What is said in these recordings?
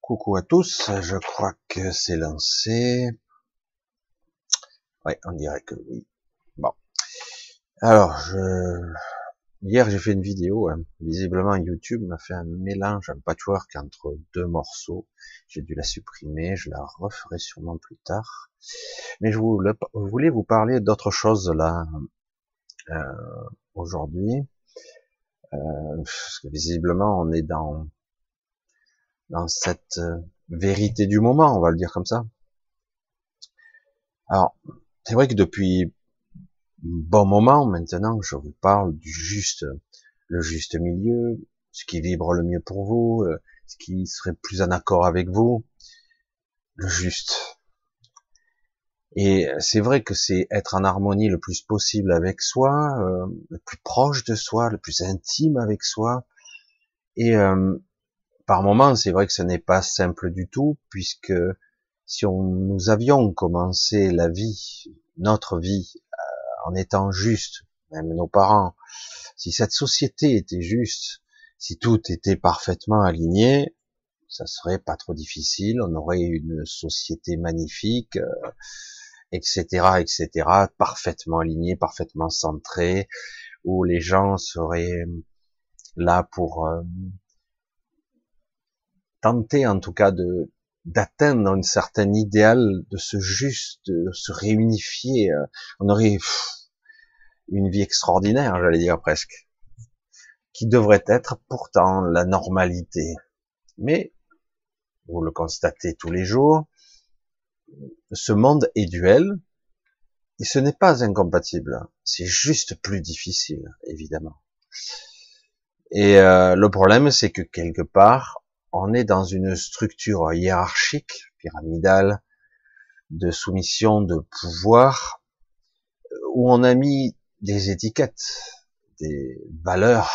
Coucou à tous, je crois que c'est lancé. Ouais, on dirait que oui. Bon. Alors, hier j'ai fait une vidéo. Hein. Visiblement, YouTube m'a fait un mélange, un patchwork entre deux morceaux. J'ai dû la supprimer, je la referai sûrement plus tard. Mais je voulais vous parler d'autre chose là euh, aujourd'hui. Euh, visiblement, on est dans dans cette euh, vérité du moment, on va le dire comme ça. Alors, c'est vrai que depuis bon moment maintenant, je vous parle du juste, le juste milieu, ce qui vibre le mieux pour vous, euh, ce qui serait plus en accord avec vous, le juste. Et c'est vrai que c'est être en harmonie le plus possible avec soi, euh, le plus proche de soi, le plus intime avec soi. Et euh, par moments, c'est vrai que ce n'est pas simple du tout, puisque si on, nous avions commencé la vie, notre vie, euh, en étant juste, même nos parents, si cette société était juste, si tout était parfaitement aligné, ça serait pas trop difficile, on aurait une société magnifique, euh, etc., parfaitement alignée, parfaitement centrée, où les gens seraient là pour euh, tenter en tout cas de d'atteindre un certain idéal, de se juste, de se réunifier. Euh, on aurait une vie extraordinaire, j'allais dire presque, qui devrait être pourtant la normalité. Mais, vous le constatez tous les jours, ce monde est duel, et ce n'est pas incompatible, c'est juste plus difficile, évidemment. Et euh, le problème, c'est que quelque part, on est dans une structure hiérarchique, pyramidale, de soumission, de pouvoir, où on a mis des étiquettes, des valeurs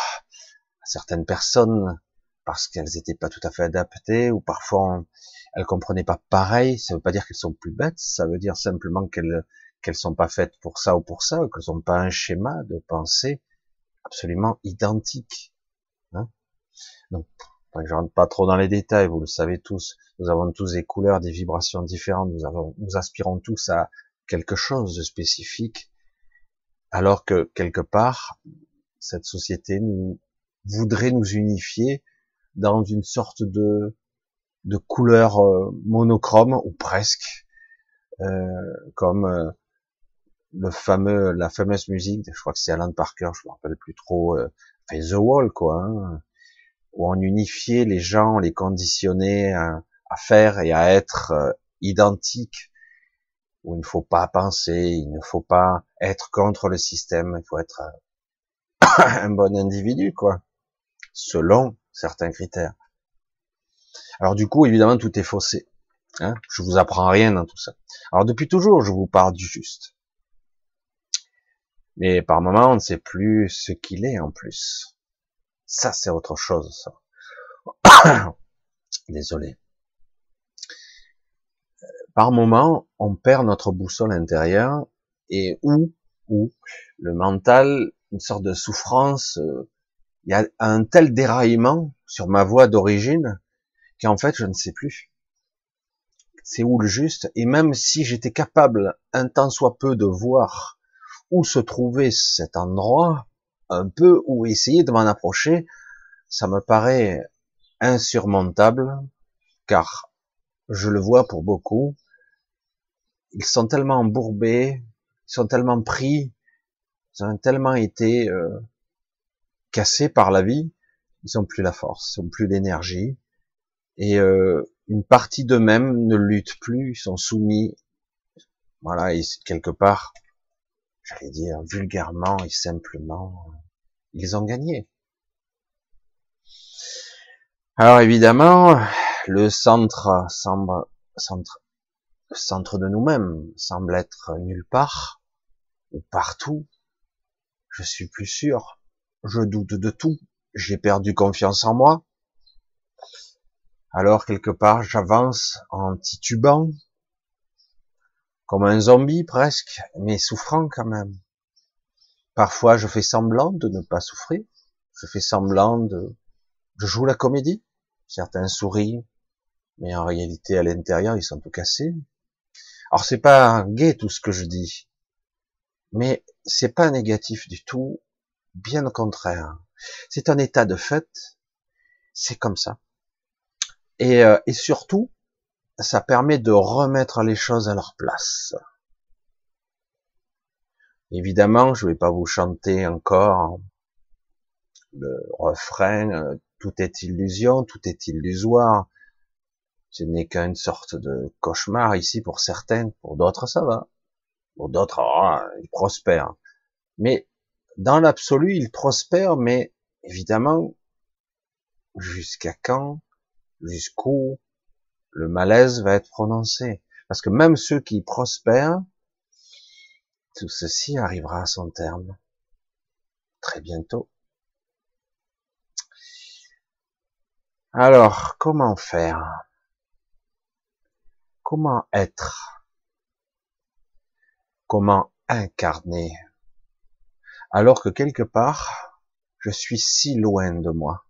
à certaines personnes parce qu'elles n'étaient pas tout à fait adaptées ou parfois elles comprenaient pas pareil. Ça veut pas dire qu'elles sont plus bêtes, ça veut dire simplement qu'elles qu'elles sont pas faites pour ça ou pour ça, qu'elles n'ont pas un schéma de pensée absolument identique. Hein Donc je rentre pas trop dans les détails, vous le savez tous, nous avons tous des couleurs, des vibrations différentes, nous, avons, nous aspirons tous à quelque chose de spécifique, alors que quelque part, cette société nous voudrait nous unifier dans une sorte de, de couleur euh, monochrome, ou presque, euh, comme euh, le fameux, la fameuse musique, je crois que c'est Alan Parker, je me rappelle plus trop, euh, The Wall, quoi, hein, où on unifiait les gens, les conditionnait à, faire et à être euh, identiques, où il ne faut pas penser, il ne faut pas être contre le système, il faut être un bon individu, quoi, selon certains critères. Alors du coup, évidemment, tout est faussé. Hein je vous apprends rien dans tout ça. Alors depuis toujours, je vous parle du juste. Mais par moment, on ne sait plus ce qu'il est en plus. Ça, c'est autre chose, ça. Désolé. Par moment, on perd notre boussole intérieure et où, où le mental, une sorte de souffrance, euh, il y a un tel déraillement sur ma voie d'origine qu'en fait, je ne sais plus. C'est où le juste. Et même si j'étais capable, un temps soit peu, de voir où se trouvait cet endroit, un peu ou essayer de m'en approcher, ça me paraît insurmontable, car je le vois pour beaucoup, ils sont tellement embourbés, ils sont tellement pris, ils ont tellement été euh, cassés par la vie, ils n'ont plus la force, ils n'ont plus l'énergie, et euh, une partie d'eux-mêmes ne luttent plus, ils sont soumis, voilà, et quelque part, j'allais dire vulgairement et simplement, ils ont gagné. Alors évidemment, le centre semble, centre, centre de nous-mêmes semble être nulle part ou partout. Je suis plus sûr. Je doute de tout. J'ai perdu confiance en moi. Alors quelque part, j'avance en titubant, comme un zombie presque, mais souffrant quand même. Parfois, je fais semblant de ne pas souffrir, Je fais semblant de, je joue la comédie. Certains sourient, mais en réalité, à l'intérieur, ils sont tout cassés. Alors, c'est pas gai tout ce que je dis, mais c'est pas négatif du tout, bien au contraire. C'est un état de fait, c'est comme ça. Et, euh, et surtout, ça permet de remettre les choses à leur place. Évidemment, je vais pas vous chanter encore le refrain euh, tout est illusion, tout est illusoire. Ce n'est qu'une sorte de cauchemar ici pour certains, pour d'autres ça va. Pour d'autres, oh, ils prospèrent. Mais dans l'absolu, ils prospèrent, mais évidemment, jusqu'à quand, jusqu'où le malaise va être prononcé. Parce que même ceux qui prospèrent, tout ceci arrivera à son terme très bientôt. Alors, comment faire? Comment être? Comment incarner? Alors que quelque part, je suis si loin de moi,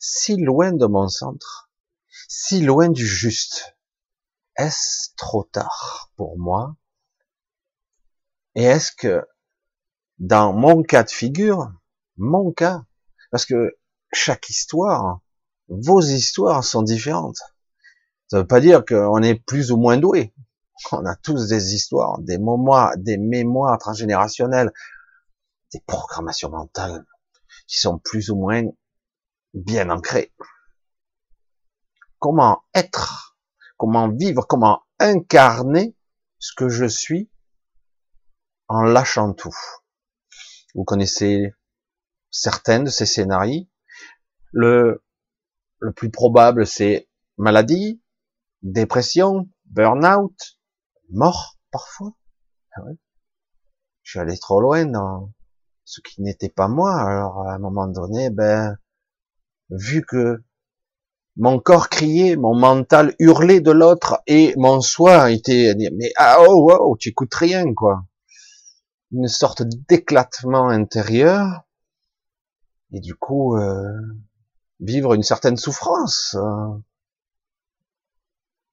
si loin de mon centre, si loin du juste. Est-ce trop tard pour moi? Et est-ce que dans mon cas de figure, mon cas, parce que chaque histoire, vos histoires sont différentes. Ça veut pas dire qu'on est plus ou moins doué. On a tous des histoires, des mémoires, des mémoires transgénérationnelles, des programmations mentales qui sont plus ou moins bien ancrées. Comment être, comment vivre, comment incarner ce que je suis en lâchant tout. Vous connaissez certains de ces scénarios. Le, plus probable, c'est maladie, dépression, burn-out, mort parfois. Ah Je suis allé trop loin dans ce qui n'était pas moi. Alors à un moment donné, ben, vu que mon corps criait, mon mental hurlait de l'autre et mon soi était mais ah oh, oh tu écoutes rien quoi. Une sorte d'éclatement intérieur et du coup euh, vivre une certaine souffrance euh,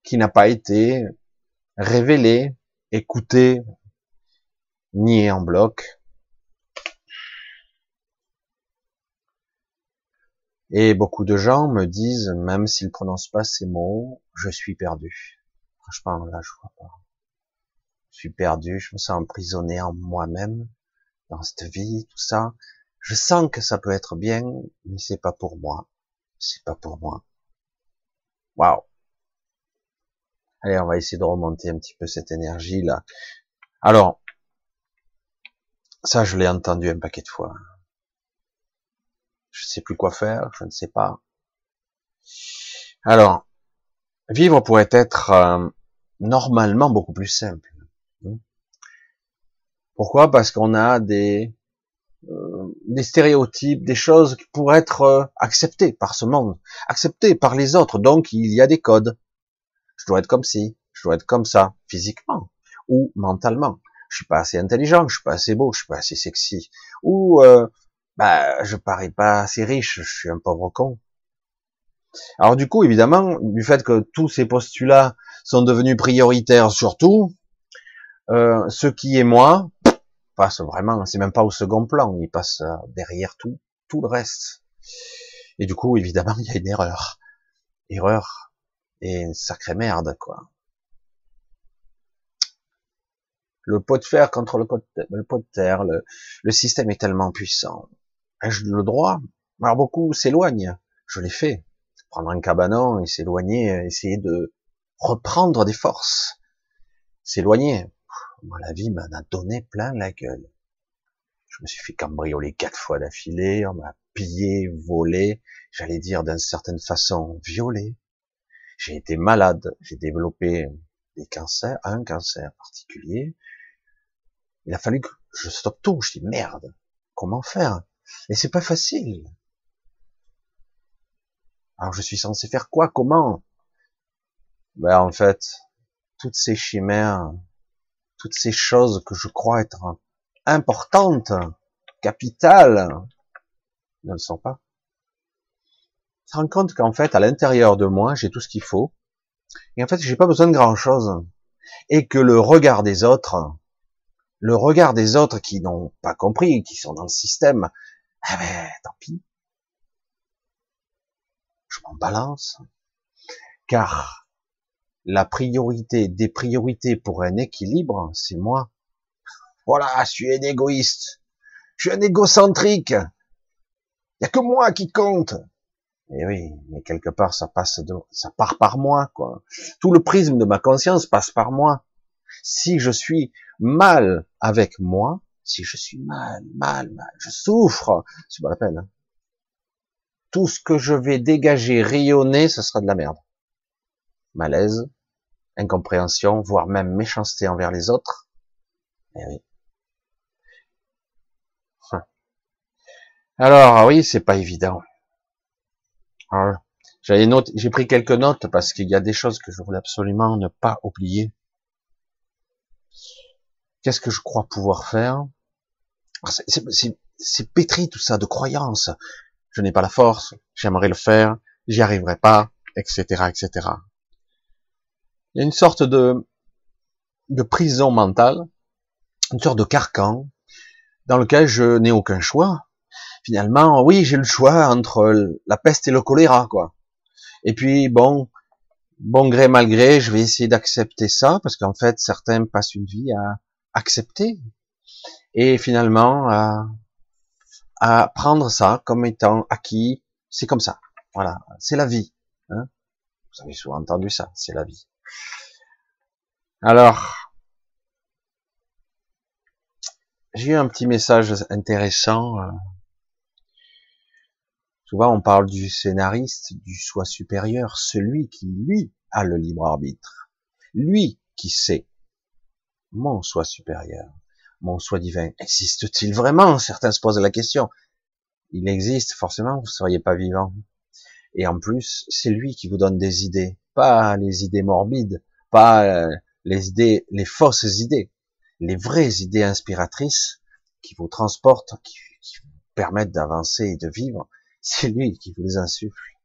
qui n'a pas été révélée, écoutée, niée en bloc. Et beaucoup de gens me disent, même s'ils prononcent pas ces mots, je suis perdu. Franchement, là, je vois pas. Je suis perdu, je me sens emprisonné en moi-même, dans cette vie, tout ça. Je sens que ça peut être bien, mais c'est pas pour moi c'est pas pour moi. Waouh. Allez, on va essayer de remonter un petit peu cette énergie là. Alors, ça je l'ai entendu un paquet de fois. Je sais plus quoi faire, je ne sais pas. Alors, vivre pourrait être euh, normalement beaucoup plus simple. Pourquoi? Parce qu'on a des euh, des stéréotypes, des choses qui pourraient être euh, acceptées par ce monde, acceptées par les autres. Donc il y a des codes. Je dois être comme ci, je dois être comme ça, physiquement ou mentalement. Je suis pas assez intelligent, je suis pas assez beau, je suis pas assez sexy, ou euh, bah je parais pas assez riche, je suis un pauvre con. Alors du coup, évidemment, du fait que tous ces postulats sont devenus prioritaires surtout, euh, ce qui est moi, passe vraiment, c'est même pas au second plan, il passe euh, derrière tout, tout le reste. Et du coup, évidemment, il y a une erreur. Erreur. Et une sacrée merde, quoi. Le pot de fer contre le pot de, terre, le, système est tellement puissant. Ai-je le droit? Alors beaucoup s'éloignent. Je l'ai fait. Prendre un cabanon et s'éloigner, essayer de reprendre des forces. S'éloigner. Moi, la vie m'en a donné plein la gueule. Je me suis fait cambrioler quatre fois d'affilée, on m'a pillé, volé, j'allais dire d'une certaine façon violé. J'ai été malade, j'ai développé des cancers, un cancer particulier. Il a fallu que je stoppe tout. Je dis merde, comment faire? Et c'est pas facile. Alors je suis censé faire quoi? Comment? Ben en fait, toutes ces chimères, toutes ces choses que je crois être importantes, capitales, ne le sont pas. Je me rends compte qu'en fait, à l'intérieur de moi, j'ai tout ce qu'il faut. Et en fait, j'ai pas besoin de grand chose. Et que le regard des autres, le regard des autres qui n'ont pas compris, qui sont dans le système, eh ben, tant pis. Je m'en balance. Car la priorité des priorités pour un équilibre, c'est moi. Voilà, je suis un égoïste. Je suis un égocentrique. Il n'y a que moi qui compte. Eh oui, mais quelque part, ça passe de, ça part par moi, quoi. Tout le prisme de ma conscience passe par moi. Si je suis mal avec moi, si je suis mal, mal, mal, je souffre, c'est pas la peine. Hein. Tout ce que je vais dégager, rayonner, ce sera de la merde. Malaise, incompréhension, voire même méchanceté envers les autres. Eh oui. Alors oui, c'est pas évident. J'avais note, j'ai pris quelques notes parce qu'il y a des choses que je voulais absolument ne pas oublier. Qu'est-ce que je crois pouvoir faire? ah, C'est pétri tout ça de croyances. Je n'ai pas la force, j'aimerais le faire, j'y arriverai pas, etc., etc. Il y a une sorte de de prison mentale, une sorte de carcan dans lequel je n'ai aucun choix finalement, oui, j'ai le choix entre la peste et le choléra, quoi. Et puis, bon, bon gré mal gré, je vais essayer d'accepter ça, parce qu'en fait, certains passent une vie à accepter, et finalement, à, à prendre ça comme étant acquis, c'est comme ça. Voilà, c'est la vie. Hein Vous avez souvent entendu ça, c'est la vie. Alors, j'ai eu un petit message intéressant euh, Souvent, on parle du scénariste, du soi supérieur, celui qui, lui, a le libre arbitre. Lui qui sait. Mon soi supérieur, mon soi divin, existe-t-il vraiment? Certains se posent la question. Il existe, forcément, vous ne seriez pas vivant. Et en plus, c'est lui qui vous donne des idées, pas les idées morbides, pas euh, les idées, les fausses idées, les vraies idées inspiratrices qui vous transportent, qui vous permettent d'avancer et de vivre c'est lui qui vous les insuffle.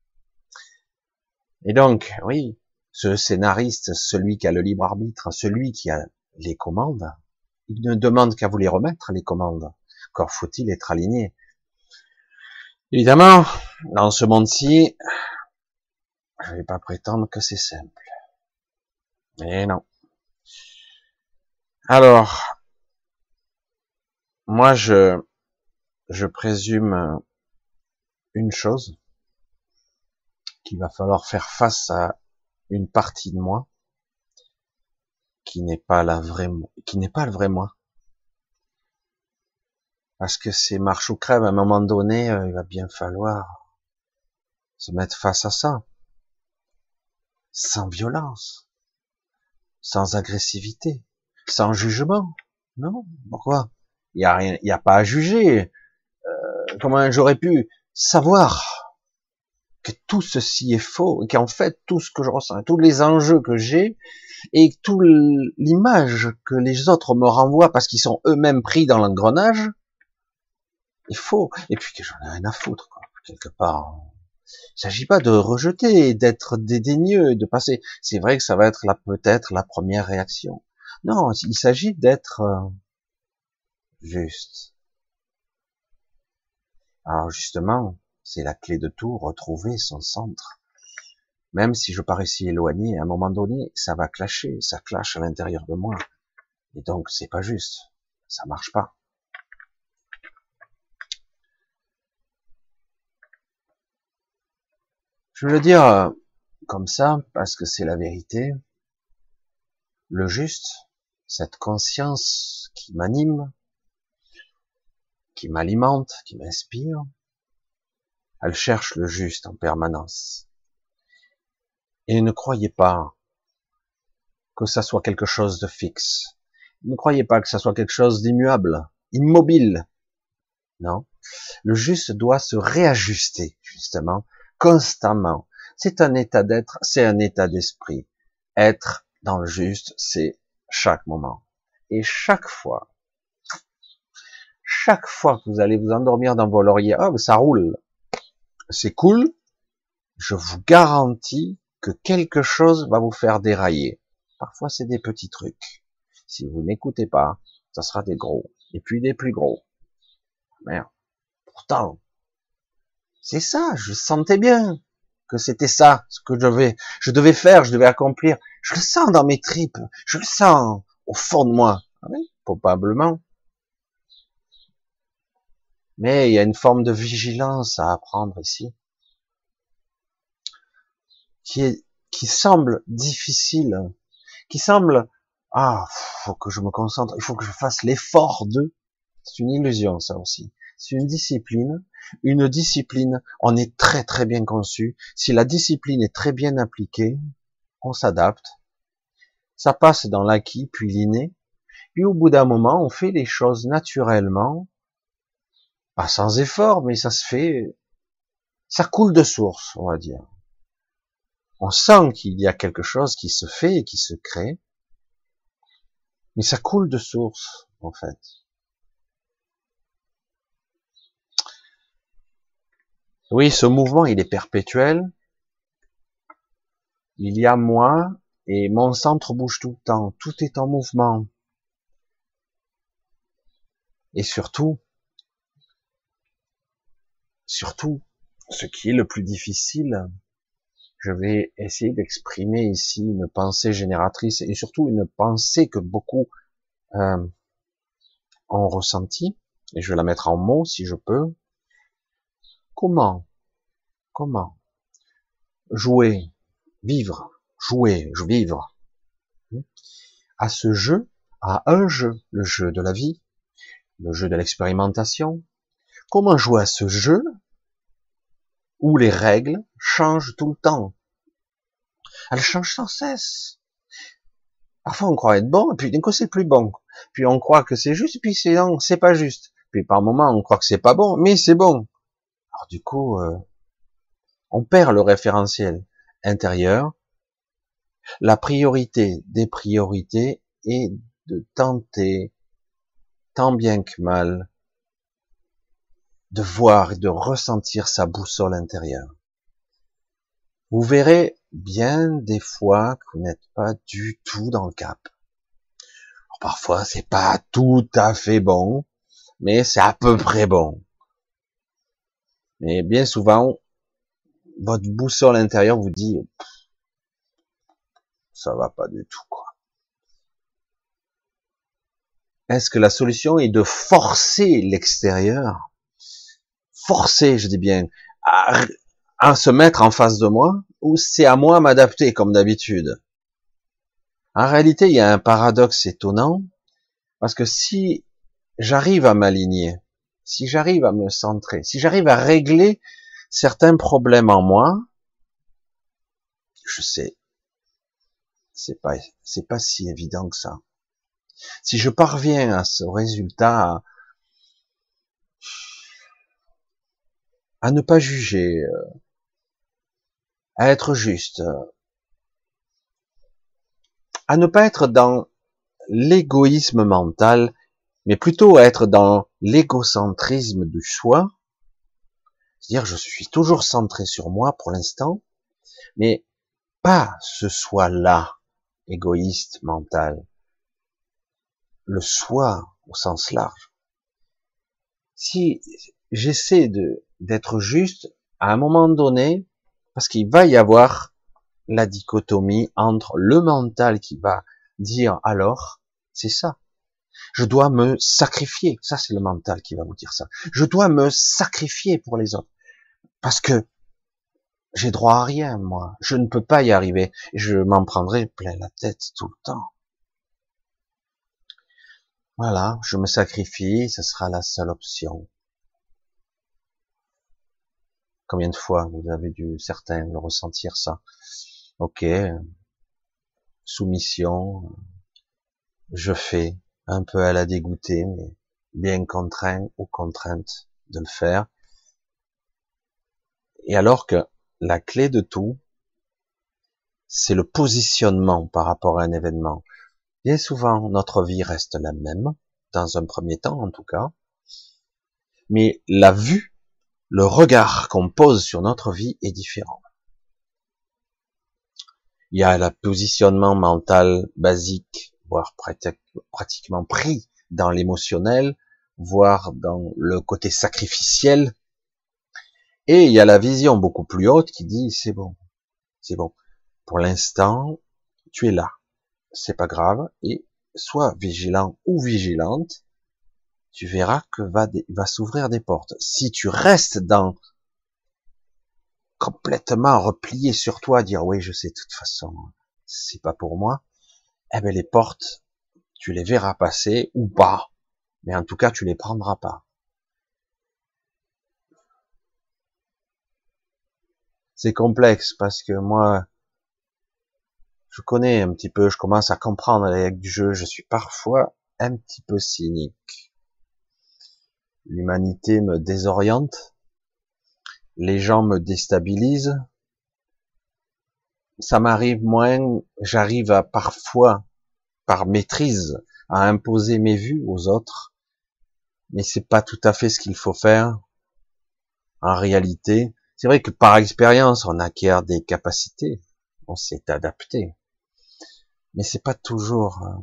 Et donc, oui, ce scénariste, celui qui a le libre arbitre, celui qui a les commandes, il ne demande qu'à vous les remettre, les commandes. Encore faut-il être aligné. Évidemment, dans ce monde-ci, je ne vais pas prétendre que c'est simple. Mais non. Alors, moi, je, je présume une chose, qu'il va falloir faire face à une partie de moi qui n'est pas la vraie, qui n'est pas le vrai moi. Parce que c'est marche ou crève, à un moment donné, euh, il va bien falloir se mettre face à ça. Sans violence. Sans agressivité. Sans jugement. Non? Pourquoi? Il y a rien, il a pas à juger. Euh, comment j'aurais pu savoir? Tout ceci est faux, et qu'en fait tout ce que je ressens, tous les enjeux que j'ai, et toute l'image que les autres me renvoient parce qu'ils sont eux-mêmes pris dans l'engrenage, est faux. Et puis que j'en ai rien à foutre, quoi, quelque part. Il s'agit pas de rejeter, d'être dédaigneux, de passer. C'est vrai que ça va être peut-être la première réaction. Non, il s'agit d'être euh, juste. Alors justement, c'est la clé de tout, retrouver son centre. Même si je parais si éloigné, à un moment donné, ça va clasher, ça clash à l'intérieur de moi. Et donc, c'est pas juste. Ça marche pas. Je veux le dire euh, comme ça, parce que c'est la vérité. Le juste, cette conscience qui m'anime, qui m'alimente, qui m'inspire. Elle cherche le juste en permanence. Et ne croyez pas que ça soit quelque chose de fixe. Ne croyez pas que ça soit quelque chose d'immuable, immobile. Non. Le juste doit se réajuster, justement, constamment. C'est un état d'être, c'est un état d'esprit. Être dans le juste, c'est chaque moment. Et chaque fois chaque fois que vous allez vous endormir dans vos lauriers, oh, ça roule, c'est cool, je vous garantis que quelque chose va vous faire dérailler. Parfois, c'est des petits trucs. Si vous n'écoutez pas, ça sera des gros, et puis des plus gros. Merde. Pourtant, c'est ça, je sentais bien que c'était ça, ce que je devais, je devais faire, je devais accomplir. Je le sens dans mes tripes, je le sens au fond de moi. Ah probablement. Mais il y a une forme de vigilance à apprendre ici, qui semble difficile, qui semble, ah, faut que je me concentre, il faut que je fasse l'effort de, c'est une illusion, ça aussi. C'est une discipline. Une discipline, on est très très bien conçu. Si la discipline est très bien appliquée, on s'adapte. Ça passe dans l'acquis, puis l'inné. Puis au bout d'un moment, on fait les choses naturellement, pas sans effort, mais ça se fait, ça coule de source, on va dire. On sent qu'il y a quelque chose qui se fait et qui se crée, mais ça coule de source, en fait. Oui, ce mouvement, il est perpétuel. Il y a moi et mon centre bouge tout le temps. Tout est en mouvement. Et surtout, surtout, ce qui est le plus difficile, je vais essayer d'exprimer ici une pensée génératrice et surtout une pensée que beaucoup euh, ont ressenti, et je vais la mettre en mots si je peux. Comment Comment Jouer, vivre, jouer, vivre. À ce jeu, à un jeu, le jeu de la vie, le jeu de l'expérimentation? Comment jouer à ce jeu où les règles changent tout le temps Elles changent sans cesse. Parfois on croit être bon, et puis d'un coup c'est plus bon. Puis on croit que c'est juste, puis c'est non, c'est pas juste. Puis par moment on croit que c'est pas bon, mais c'est bon. Alors du coup, euh, on perd le référentiel intérieur. La priorité des priorités est de tenter, tant bien que mal, de voir et de ressentir sa boussole intérieure. Vous verrez bien des fois que vous n'êtes pas du tout dans le cap. parfois, c'est pas tout à fait bon, mais c'est à peu près bon. Mais bien souvent, votre boussole intérieure vous dit, ça va pas du tout, quoi. Est-ce que la solution est de forcer l'extérieur, forcer, je dis bien, à, se mettre en face de moi, ou c'est à moi m'adapter comme d'habitude En réalité, il y a un paradoxe étonnant, parce que si j'arrive à m'aligner, si j'arrive à me centrer, si j'arrive à régler certains problèmes en moi, je sais, c'est pas, c'est pas si évident que ça. Si je parviens à ce résultat, à ne pas juger, euh, à être juste, à ne pas être dans l'égoïsme mental mais plutôt être dans l'égocentrisme du choix, c'est-à-dire je suis toujours centré sur moi pour l'instant, mais pas ce soi-là, égoïste, mental, le soi au sens large. Si j'essaie de d'être juste à un moment donné, parce qu'il va y avoir la dichotomie entre le mental qui va dire alors, c'est ça, je dois me sacrifier. Ça, c'est le mental qui va vous dire ça. Je dois me sacrifier pour les autres. Parce que j'ai droit à rien, moi. Je ne peux pas y arriver. Je m'en prendrai plein la tête tout le temps. Voilà, je me sacrifie, ce sera la seule option. Combien de fois vous avez dû, certains, le ressentir ça Ok, soumission, je fais, un peu à la dégoûter, mais bien contraint ou contrainte de le faire. Et alors que la clé de tout, c'est le positionnement par rapport à un événement. Bien souvent, notre vie reste la même, dans un premier temps en tout cas, Mais la vue, le regard qu'on pose sur notre vie est différent. Il y a le positionnement mental basique, voire pratiquement pris dans l'émotionnel, voire dans le côté sacrificiel. Et il y a la vision beaucoup plus haute qui dit c'est bon, c'est bon. Pour l'instant, tu es là. C'est pas grave. Et sois vigilant ou vigilante. Tu verras que va, s'ouvrir des portes. Si tu restes dans complètement replié sur toi, dire oui, je sais de toute façon, c'est pas pour moi, eh ben les portes, tu les verras passer ou pas, mais en tout cas tu les prendras pas. C'est complexe parce que moi, je connais un petit peu, je commence à comprendre les règles du jeu, je suis parfois un petit peu cynique. L'humanité me désoriente, les gens me déstabilisent. Ça m'arrive moins, j'arrive à parfois, par maîtrise, à imposer mes vues aux autres, mais c'est pas tout à fait ce qu'il faut faire. En réalité, c'est vrai que par expérience, on acquiert des capacités, on s'est adapté, mais c'est pas toujours. Euh,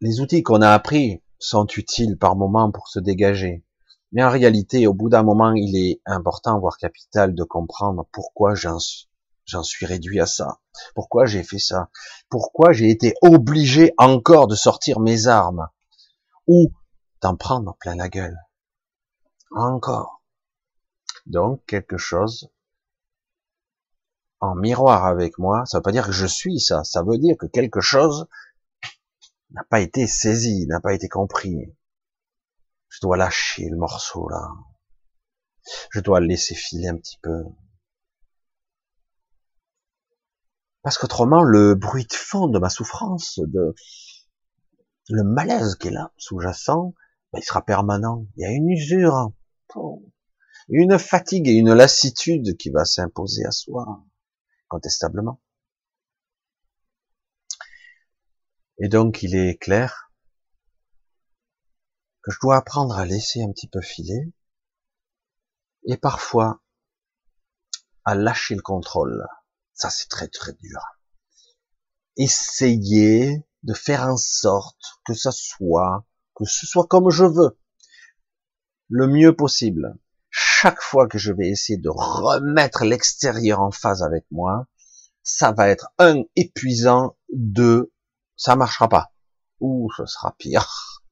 les outils qu'on a appris sont utiles par moment pour se dégager. Mais en réalité, au bout d'un moment, il est important, voire capital, de comprendre pourquoi j'en suis réduit à ça. Pourquoi j'ai fait ça. Pourquoi j'ai été obligé encore de sortir mes armes. Ou d'en prendre plein la gueule. Encore. Donc, quelque chose en miroir avec moi, ça veut pas dire que je suis ça. Ça veut dire que quelque chose n'a pas été saisi, n'a pas été compris. Je dois lâcher le morceau là. Je dois le laisser filer un petit peu. Parce qu'autrement, le bruit de fond de ma souffrance, de le malaise qui est là, sous-jacent, ben, il sera permanent. Il y a une usure, une fatigue et une lassitude qui va s'imposer à soi, contestablement. Et donc, il est clair que je dois apprendre à laisser un petit peu filer et parfois à lâcher le contrôle. Ça, c'est très très dur. Essayer de faire en sorte que ça soit, que ce soit comme je veux, le mieux possible. Chaque fois que je vais essayer de remettre l'extérieur en phase avec moi, ça va être un épuisant, deux, ça marchera pas, ou ce sera pire.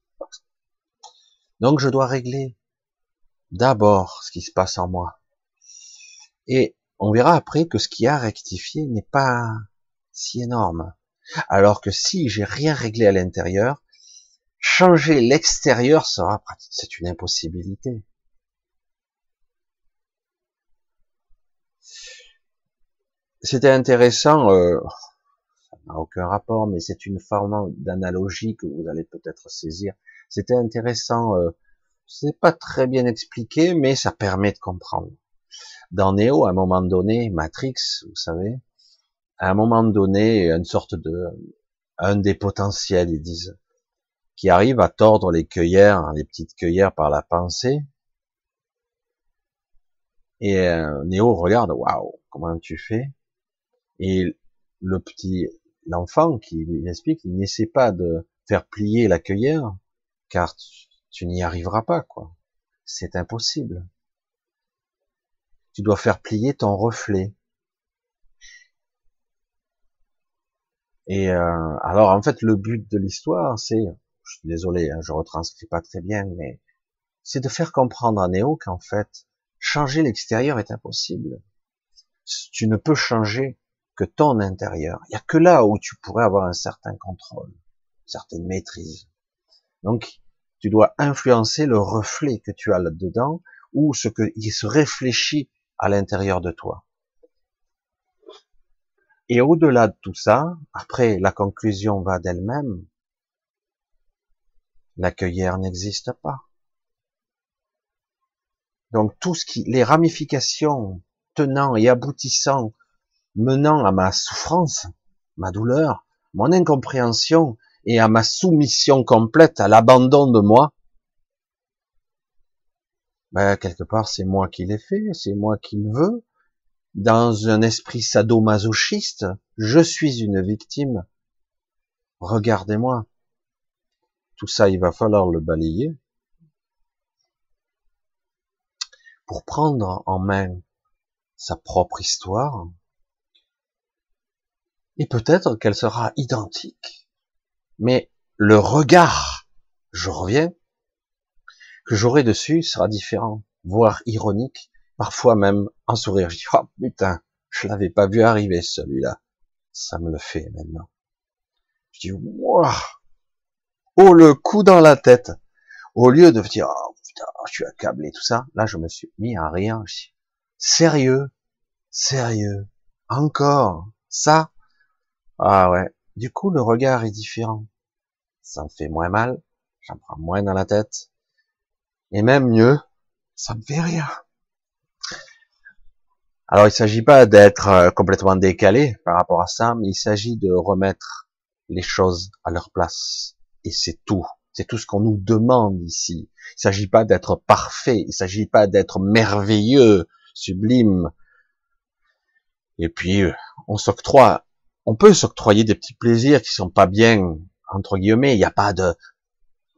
Donc je dois régler d'abord ce qui se passe en moi. Et on verra après que ce qui a rectifié n'est pas si énorme. Alors que si j'ai rien réglé à l'intérieur, changer l'extérieur sera c'est une impossibilité. C'était intéressant, euh, aucun rapport, mais c'est une forme d'analogie que vous allez peut-être saisir. C'était intéressant. Euh, c'est pas très bien expliqué, mais ça permet de comprendre. Dans Neo, à un moment donné, Matrix, vous savez, à un moment donné, une sorte de, un des potentiels, ils disent, qui arrive à tordre les cueillères, les petites cueillères par la pensée. Et euh, Néo regarde, waouh, comment tu fais? Et le petit, l'enfant qui lui explique, il n'essaie pas de faire plier la cueillère, car tu, n'y arriveras pas, quoi. C'est impossible. Tu dois faire plier ton reflet. Et euh, alors, en fait, le but de l'histoire, c'est, je suis désolé, hein, je retranscris pas très bien, mais c'est de faire comprendre à Néo qu'en fait, changer l'extérieur est impossible. Tu ne peux changer que ton intérieur. Il n'y a que là où tu pourrais avoir un certain contrôle, une certaine maîtrise. Donc, tu dois influencer le reflet que tu as là-dedans ou ce qui se réfléchit à l'intérieur de toi. Et au-delà de tout ça, après la conclusion va d'elle-même, la cueillère n'existe pas. Donc tout ce qui, les ramifications tenant et aboutissant, menant à ma souffrance, ma douleur, mon incompréhension, et à ma soumission complète, à l'abandon de moi, Ben, quelque part, c'est moi qui l'ai fait, c'est moi qui le veux. Dans un esprit sadomasochiste, je suis une victime. Regardez-moi. Tout ça, il va falloir le balayer pour prendre en main sa propre histoire. Et peut-être qu'elle sera identique. Mais le regard, je reviens, que j'aurai dessus sera différent, voire ironique, parfois même en sourire. Je dis, oh putain, je l'avais pas vu arriver celui-là. Ça me le fait maintenant. Je dis, waouh, oh le coup dans la tête. Au lieu de dire, oh putain, je suis accablé, tout ça, là je me suis mis à rien. sérieux, sérieux, encore, ça. Ah ouais. Du coup, le regard est différent. Ça me fait moins mal, j'en prends moins dans la tête, et même mieux, ça me fait rien. Alors il s'agit pas d'être euh, complètement décalé par rapport à ça, mais il s'agit de remettre les choses à leur place. Et c'est tout. C'est tout ce qu'on nous demande ici. Il s'agit pas d'être parfait. Il s'agit pas d'être merveilleux, sublime. Et puis, euh, on s'octroie, on peut s'octroyer des petits plaisirs qui sont pas bien, entre guillemets. Il n'y a pas de,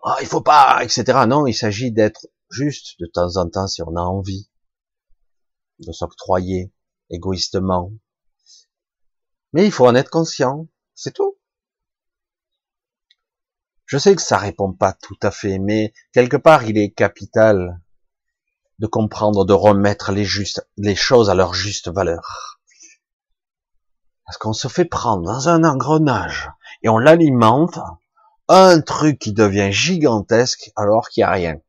oh, il faut pas, etc. Non, il s'agit d'être juste de temps en temps si on a envie de s'octroyer égoïstement. Mais il faut en être conscient, c'est tout. Je sais que ça répond pas tout à fait, mais quelque part il est capital de comprendre, de remettre les choses à leur juste valeur. Parce qu'on se fait prendre dans un engrenage et on l'alimente un truc qui devient gigantesque alors qu'il n'y a rien.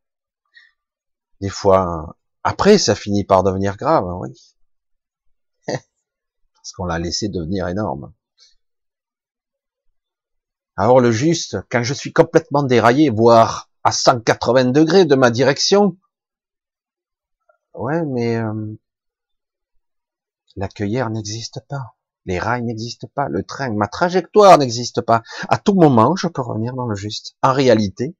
Des fois, après, ça finit par devenir grave, hein, oui. Parce qu'on l'a laissé devenir énorme. Alors le juste, quand je suis complètement déraillé, voire à 180 degrés de ma direction, ouais, mais euh, la cueillère n'existe pas. Les rails n'existent pas, le train, ma trajectoire n'existe pas. À tout moment, je peux revenir dans le juste. En réalité,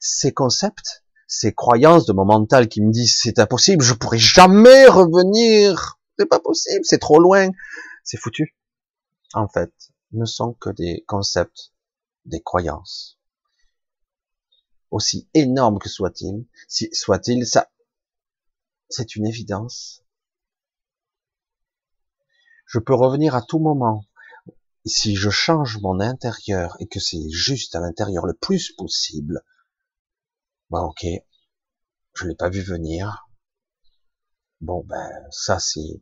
ces concepts, ces croyances de mon mental qui me disent c'est impossible, je pourrai jamais revenir, c'est pas possible, c'est trop loin, c'est foutu. En fait, ne sont que des concepts, des croyances. Aussi énormes que soit-il, si, soit-il, ça, c'est une évidence je peux revenir à tout moment. Si je change mon intérieur et que c'est juste à l'intérieur le plus possible, bah ok, je l'ai pas vu venir. Bon ben ça c'est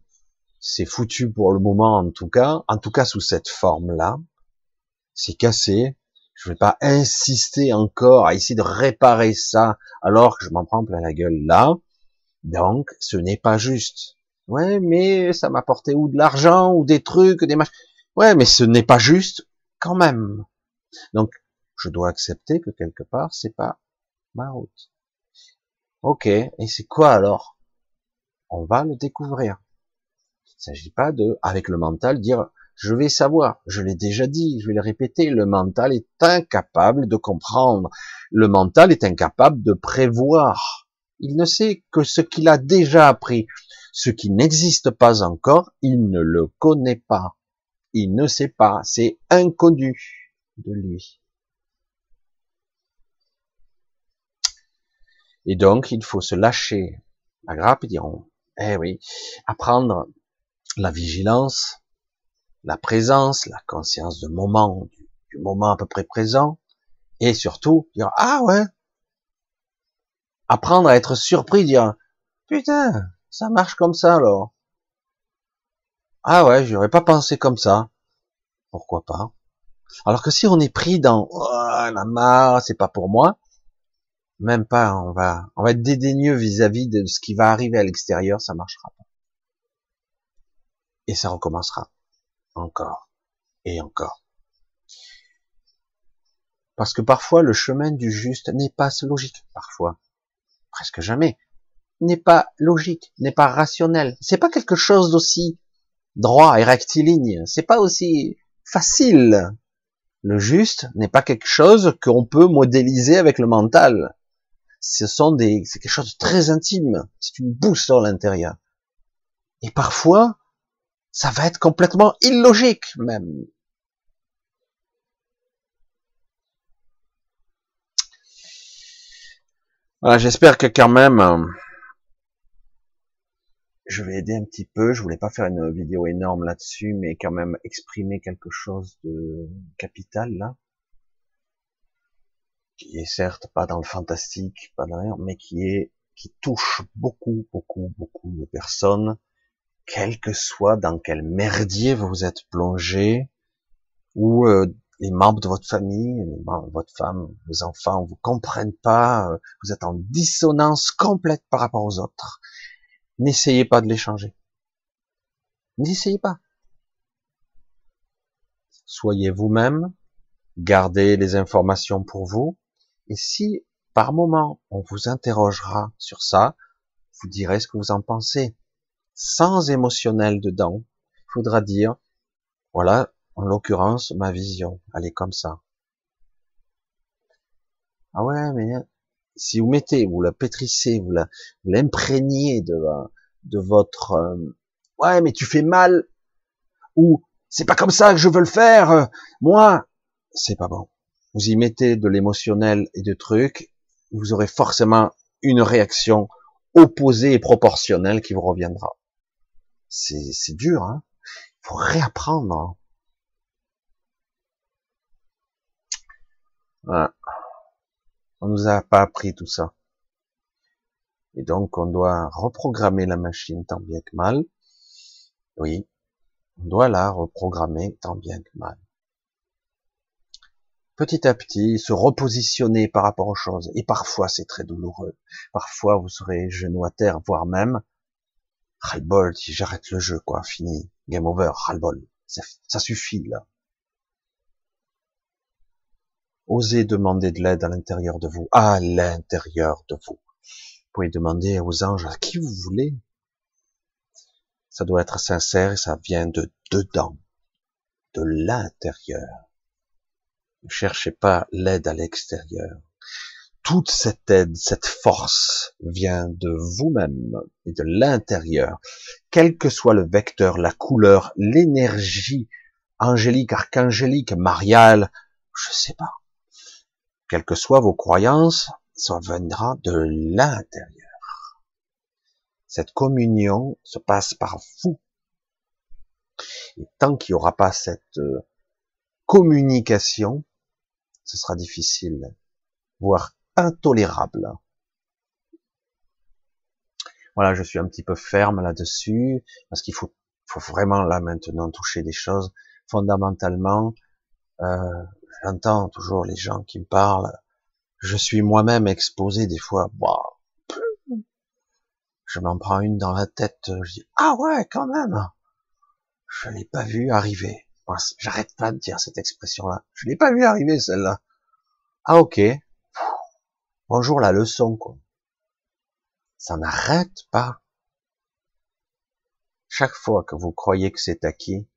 c'est foutu pour le moment en tout cas, en tout cas sous cette forme-là. C'est cassé. Je vais pas insister encore à essayer de réparer ça alors que je m'en prends plein la gueule là. Donc ce n'est pas juste. Ouais, mais ça m'apportait ou de l'argent, ou des trucs, des machins. Ouais, mais ce n'est pas juste quand même. Donc, je dois accepter que quelque part, c'est pas ma route. Ok, et c'est quoi alors? On va le découvrir. Il ne s'agit pas de, avec le mental, dire je vais savoir. Je l'ai déjà dit, je vais le répéter. Le mental est incapable de comprendre. Le mental est incapable de prévoir. Il ne sait que ce qu'il a déjà appris. Ce qui n'existe pas encore, il ne le connaît pas. Il ne sait pas. C'est inconnu de lui. Et donc, il faut se lâcher la grappe dire, eh oui, apprendre la vigilance, la présence, la conscience de moment, du, moment à peu près présent, et surtout dire, ah ouais, apprendre à être surpris, dire, putain, ça marche comme ça alors. Ah ouais, j'aurais pas pensé comme ça. Pourquoi pas? Alors que si on est pris dans oh, la marre, c'est pas pour moi, même pas, on va, on va être dédaigneux vis-à-vis de ce qui va arriver à l'extérieur, ça marchera pas. Et ça recommencera encore et encore. Parce que parfois le chemin du juste n'est pas logique, parfois, presque jamais n'est pas logique, n'est pas rationnel. C'est pas quelque chose d'aussi droit et rectiligne. C'est pas aussi facile. Le juste n'est pas quelque chose qu'on peut modéliser avec le mental. Ce sont des, c'est quelque chose de très intime. C'est une boussole intérieure. Et parfois, ça va être complètement illogique, même. Voilà, j'espère que quand même, euh, je vais aider un petit peu. Je voulais pas faire une vidéo énorme là-dessus, mais quand même exprimer quelque chose de capital là, qui est certes pas dans le fantastique, pas rien, mais qui est qui touche beaucoup, beaucoup, beaucoup de personnes, quel que soit dans quel merdier vous êtes plongé, ou euh, les membres de votre famille, votre femme, vos enfants, vous comprennent pas, euh, vous êtes en dissonance complète par rapport aux autres N'essayez pas de les changer. N'essayez pas. Soyez vous-même, gardez les informations pour vous, et si par moment on vous interrogera sur ça, vous direz ce que vous en pensez, sans émotionnel dedans. Il faudra dire, voilà, en l'occurrence, ma vision, elle est comme ça. Ah ouais, mais si vous mettez, vous la pétrissez, vous l'imprégnez de, de votre euh, ouais mais tu fais mal. Ou c'est pas comme ça que je veux le faire euh, moi. C'est pas bon. Vous y mettez de l'émotionnel et de trucs vous aurez forcément une réaction opposée et proportionnelle qui vous reviendra. C'est dur hein. Il faut réapprendre on nous a pas appris tout ça et donc, on doit reprogrammer la machine tant bien que mal. Oui, on doit la reprogrammer tant bien que mal. Petit à petit, se repositionner par rapport aux choses. Et parfois, c'est très douloureux. Parfois, vous serez genou à terre, voire même, ras-le-bol, si j'arrête le jeu, quoi, fini, game over, ras-le-bol. Ça suffit, là. Osez demander de l'aide à l'intérieur de vous, à l'intérieur de vous pouvez demander aux anges à qui vous voulez. Ça doit être sincère et ça vient de dedans, de l'intérieur. Ne cherchez pas l'aide à l'extérieur. Toute cette aide, cette force vient de vous-même et de l'intérieur. Quel que soit le vecteur, la couleur, l'énergie angélique, archangélique, mariale, je sais pas. Quelles que soient vos croyances, ça viendra de l'intérieur. Cette communion se passe par vous. Et tant qu'il n'y aura pas cette euh, communication, ce sera difficile, voire intolérable. Voilà, je suis un petit peu ferme là-dessus, parce qu'il faut, faut vraiment là maintenant toucher des choses fondamentalement. Euh, J'entends toujours les gens qui me parlent je suis moi-même exposé des fois. Je m'en prends une dans la tête. Je dis ah ouais quand même. Je l'ai pas vu arriver. J'arrête pas de dire cette expression-là. Je l'ai pas vu arriver celle-là. Ah ok. Bonjour la leçon quoi. Ça n'arrête pas. Chaque fois que vous croyez que c'est acquis,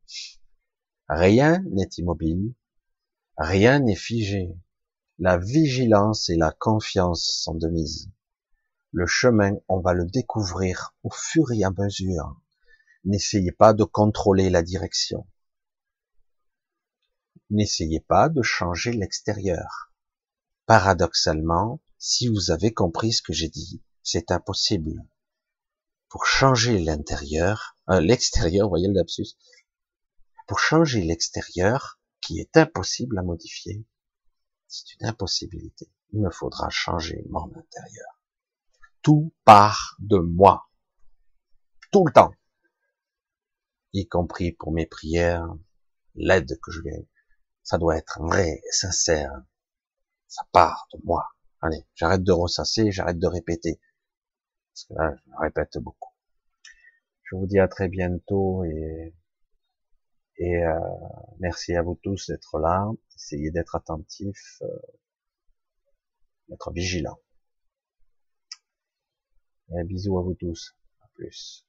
rien n'est immobile, rien n'est figé. La vigilance et la confiance sont de mise. Le chemin, on va le découvrir au fur et à mesure. N'essayez pas de contrôler la direction. N'essayez pas de changer l'extérieur. Paradoxalement, si vous avez compris ce que j'ai dit, c'est impossible. Pour changer l'intérieur, euh, l'extérieur, voyez le lapsus, pour changer l'extérieur, qui est impossible à modifier, c'est une impossibilité. Il me faudra changer mon intérieur. Tout part de moi. Tout le temps. Y compris pour mes prières, l'aide que je vais. Ça doit être vrai, sincère. Ça part de moi. Allez, j'arrête de ressasser, j'arrête de répéter. Parce que là, je répète beaucoup. Je vous dis à très bientôt et et euh, merci à vous tous d'être là. Essayez d'être attentifs, euh, d'être vigilants. Bisous à vous tous. À plus.